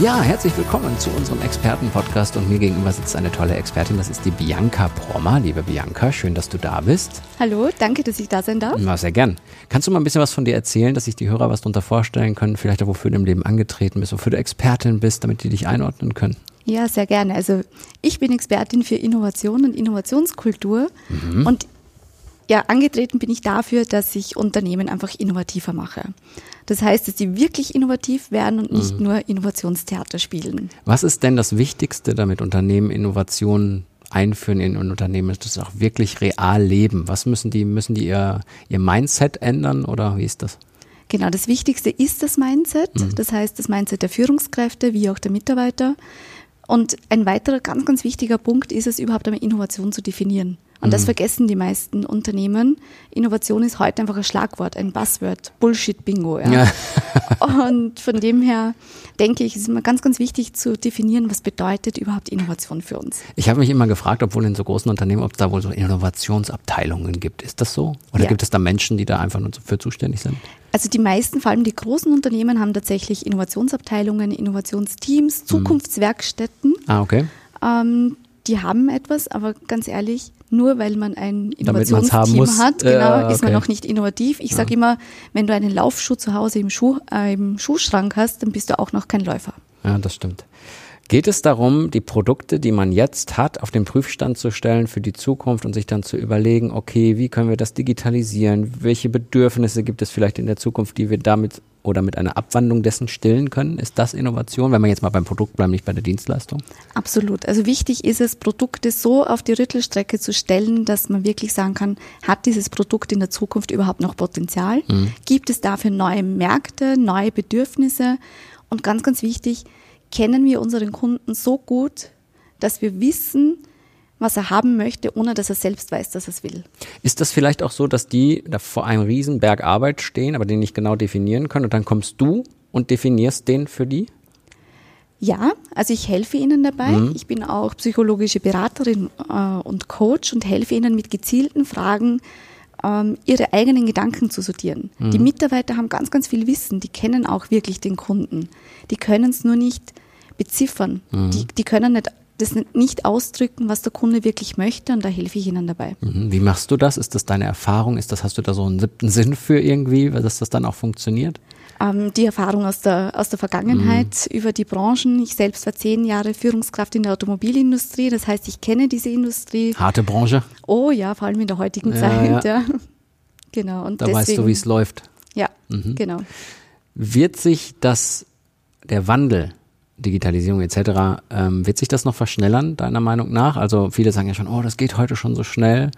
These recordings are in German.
Ja, herzlich willkommen zu unserem Expertenpodcast und mir gegenüber sitzt eine tolle Expertin, das ist die Bianca Prommer. Liebe Bianca, schön, dass du da bist. Hallo, danke, dass ich da sein darf. Na, sehr gern. Kannst du mal ein bisschen was von dir erzählen, dass sich die Hörer was darunter vorstellen können, vielleicht auch wofür du im Leben angetreten bist, wofür du Expertin bist, damit die dich einordnen können? Ja, sehr gerne. Also ich bin Expertin für Innovation und Innovationskultur Mhm. und ja, angetreten bin ich dafür, dass ich Unternehmen einfach innovativer mache. Das heißt, dass sie wirklich innovativ werden und nicht Mhm. nur Innovationstheater spielen. Was ist denn das Wichtigste, damit Unternehmen Innovationen einführen in ein Unternehmen, dass das auch wirklich real leben? Was müssen die, müssen die ihr, ihr Mindset ändern oder wie ist das? Genau, das Wichtigste ist das Mindset. Mhm. Das heißt, das Mindset der Führungskräfte wie auch der Mitarbeiter. Und ein weiterer ganz, ganz wichtiger Punkt ist es, überhaupt einmal Innovation zu definieren. Und Mhm. das vergessen die meisten Unternehmen. Innovation ist heute einfach ein Schlagwort, ein Buzzword, Bullshit-Bingo. Ja. Ja. Und von dem her denke ich, es ist immer ganz, ganz wichtig zu definieren, was bedeutet überhaupt Innovation für uns. Ich habe mich immer gefragt, obwohl in so großen Unternehmen, ob es da wohl so Innovationsabteilungen gibt. Ist das so? Oder Ja. gibt es da Menschen, die da einfach nur für zuständig sind? Also die meisten, vor allem die großen Unternehmen, haben tatsächlich Innovationsabteilungen, Innovationsteams, Zukunftswerkstätten. Ah, okay. Ähm, die haben etwas, aber ganz ehrlich, nur weil man ein Innovationsteam muss. hat, Äh, genau, ist man okay. noch nicht innovativ. Ich sage immer, wenn du einen Laufschuh zu Hause im, Schuh, äh, im Schuhschrank hast, dann bist du auch noch kein Läufer. Ja, das stimmt. Geht es darum, die Produkte, die man jetzt hat, auf den Prüfstand zu stellen für die Zukunft und sich dann zu überlegen, okay, wie können wir das digitalisieren? Welche Bedürfnisse gibt es vielleicht in der Zukunft, die wir damit oder mit einer Abwandlung dessen stillen können? Ist das Innovation, wenn wir jetzt mal beim Produkt bleiben, nicht bei der Dienstleistung? Absolut. Also wichtig ist es, Produkte so auf die Rüttelstrecke zu stellen, dass man wirklich sagen kann, hat dieses Produkt in der Zukunft überhaupt noch Potenzial? Gibt es dafür neue Märkte, neue Bedürfnisse? Und ganz, ganz wichtig, kennen wir unseren Kunden so gut, dass wir wissen, was er haben möchte, ohne dass er selbst weiß, dass er es will. Ist das vielleicht auch so, dass die da vor einem riesen Berg Arbeit stehen, aber den nicht genau definieren können und dann kommst du und definierst den für die? Ja, also ich helfe Ihnen dabei. Mhm. Ich bin auch psychologische Beraterin äh, und Coach und helfe Ihnen mit gezielten Fragen, ähm, Ihre eigenen Gedanken zu sortieren. Die Mhm. Mitarbeiter haben ganz, ganz viel Wissen. Die kennen auch wirklich den Kunden. Die können es nur nicht beziffern. Mhm. Die, die können nicht, das nicht ausdrücken, was der Kunde wirklich möchte und da helfe ich Ihnen dabei. Mhm. Wie machst du das? Ist das deine Erfahrung? Ist das, hast du da so einen siebten Sinn für irgendwie, dass das dann auch funktioniert? Ähm, die Erfahrung aus der, aus der Vergangenheit Mhm. über die Branchen. Ich selbst war zehn Jahre Führungskraft in der Automobilindustrie. Das heißt, ich kenne diese Industrie. Harte Branche, Oh ja, vor allem in der heutigen Ja, Zeit. ja. Ja. Genau. Und da deswegen, weißt du, wie es läuft. Ja, Mhm. genau. Wird sich das, der Wandel, Digitalisierung etc., ähm, wird sich das noch verschnellern, deiner Meinung nach? Also viele sagen ja schon, oh, das geht heute schon so schnell.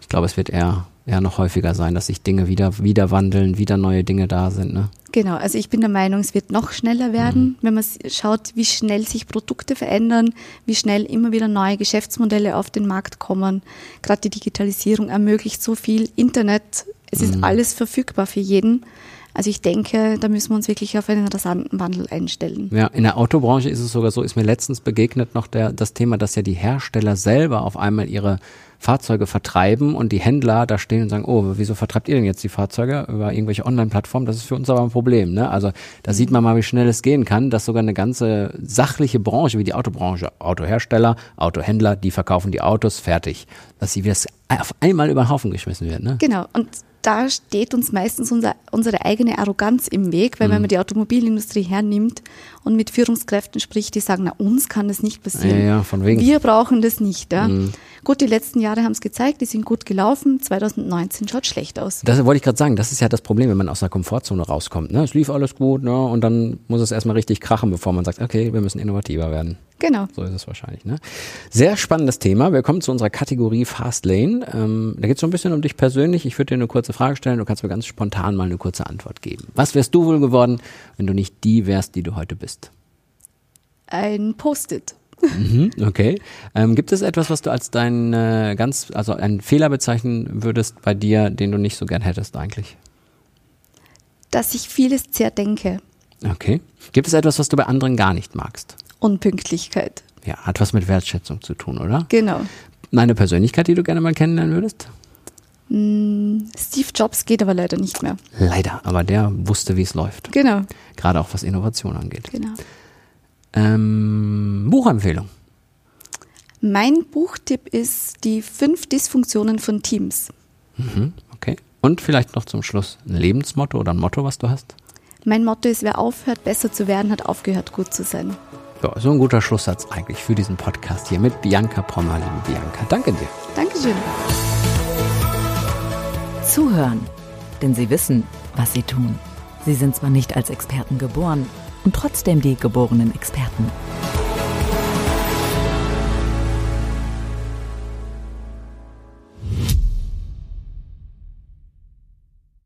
Ich glaube, es wird eher, eher noch häufiger sein, dass sich Dinge wieder, wieder wandeln, wieder neue Dinge da sind. Ne? Genau, also ich bin der Meinung, es wird noch schneller werden, Mhm. wenn man schaut, wie schnell sich Produkte verändern, wie schnell immer wieder neue Geschäftsmodelle auf den Markt kommen. Gerade die Digitalisierung ermöglicht so viel Internet, es Mhm. ist alles verfügbar für jeden. Also ich denke, da müssen wir uns wirklich auf einen rasanten Wandel einstellen. Ja, in der Autobranche ist es sogar so, ist mir letztens begegnet noch der, das Thema, dass ja die Hersteller selber auf einmal ihre Fahrzeuge vertreiben und die Händler da stehen und sagen, oh, wieso vertreibt ihr denn jetzt die Fahrzeuge über irgendwelche Online-Plattformen? Das ist für uns aber ein Problem. Ne? Also da sieht man mal, wie schnell es gehen kann, dass sogar eine ganze sachliche Branche wie die Autobranche, Autohersteller, Autohändler, die verkaufen die Autos, fertig. Dass sie das auf einmal über den Haufen geschmissen wird. Ne? Genau, und da steht uns meistens unser, unsere eigene Arroganz im Weg, weil wenn Mhm. man die Automobilindustrie hernimmt und mit Führungskräften spricht, die sagen, na uns kann das nicht passieren. Ja, ja, von wegen. Mhm. Wir brauchen das nicht. Ja. Gut, die letzten Jahre haben es gezeigt, die sind gut gelaufen. 2019 schaut schlecht aus. Das wollte ich gerade sagen, das ist ja das Problem, wenn man aus der Komfortzone rauskommt. Ne? Es lief alles gut, ne? und dann muss es erstmal richtig krachen, bevor man sagt, okay, wir müssen innovativer werden. Genau. So ist es wahrscheinlich. Ne? Sehr spannendes Thema. Wir kommen zu unserer Kategorie Fast Lane. Ähm, da geht es so ein bisschen um dich persönlich. Ich würde dir eine kurze Frage stellen. Du kannst mir ganz spontan mal eine kurze Antwort geben. Was wärst du wohl geworden, wenn du nicht die wärst, die du heute bist? Ein Post-it. Mhm, okay. Ähm, gibt es etwas, was du als dein äh, ganz, also einen Fehler bezeichnen würdest bei dir, den du nicht so gern hättest eigentlich? Dass ich vieles zerdenke. Okay. Gibt es etwas, was du bei anderen gar nicht magst? Unpünktlichkeit. Ja, hat was mit Wertschätzung zu tun, oder? Genau. Eine Persönlichkeit, die du gerne mal kennenlernen würdest? Steve Jobs geht aber leider nicht mehr. Leider, aber der wusste, wie es läuft. Genau, Gerade auch was Innovation angeht. genau. Ähm, Buchempfehlung. Mein Buchtipp ist die fünf Dysfunktionen von Teams. Mhm, okay. Und vielleicht noch zum Schluss ein Lebensmotto oder ein Motto, was du hast? Mein Motto ist, wer aufhört, besser zu werden, hat aufgehört, gut zu sein. Ja, so ein guter Schlusssatz eigentlich für diesen Podcast hier mit Bianca Prommer. Liebe Bianca, danke dir. Dankeschön. Zuhören. Denn sie wissen, was sie tun. Sie sind zwar nicht als Experten geboren und trotzdem die geborenen Experten.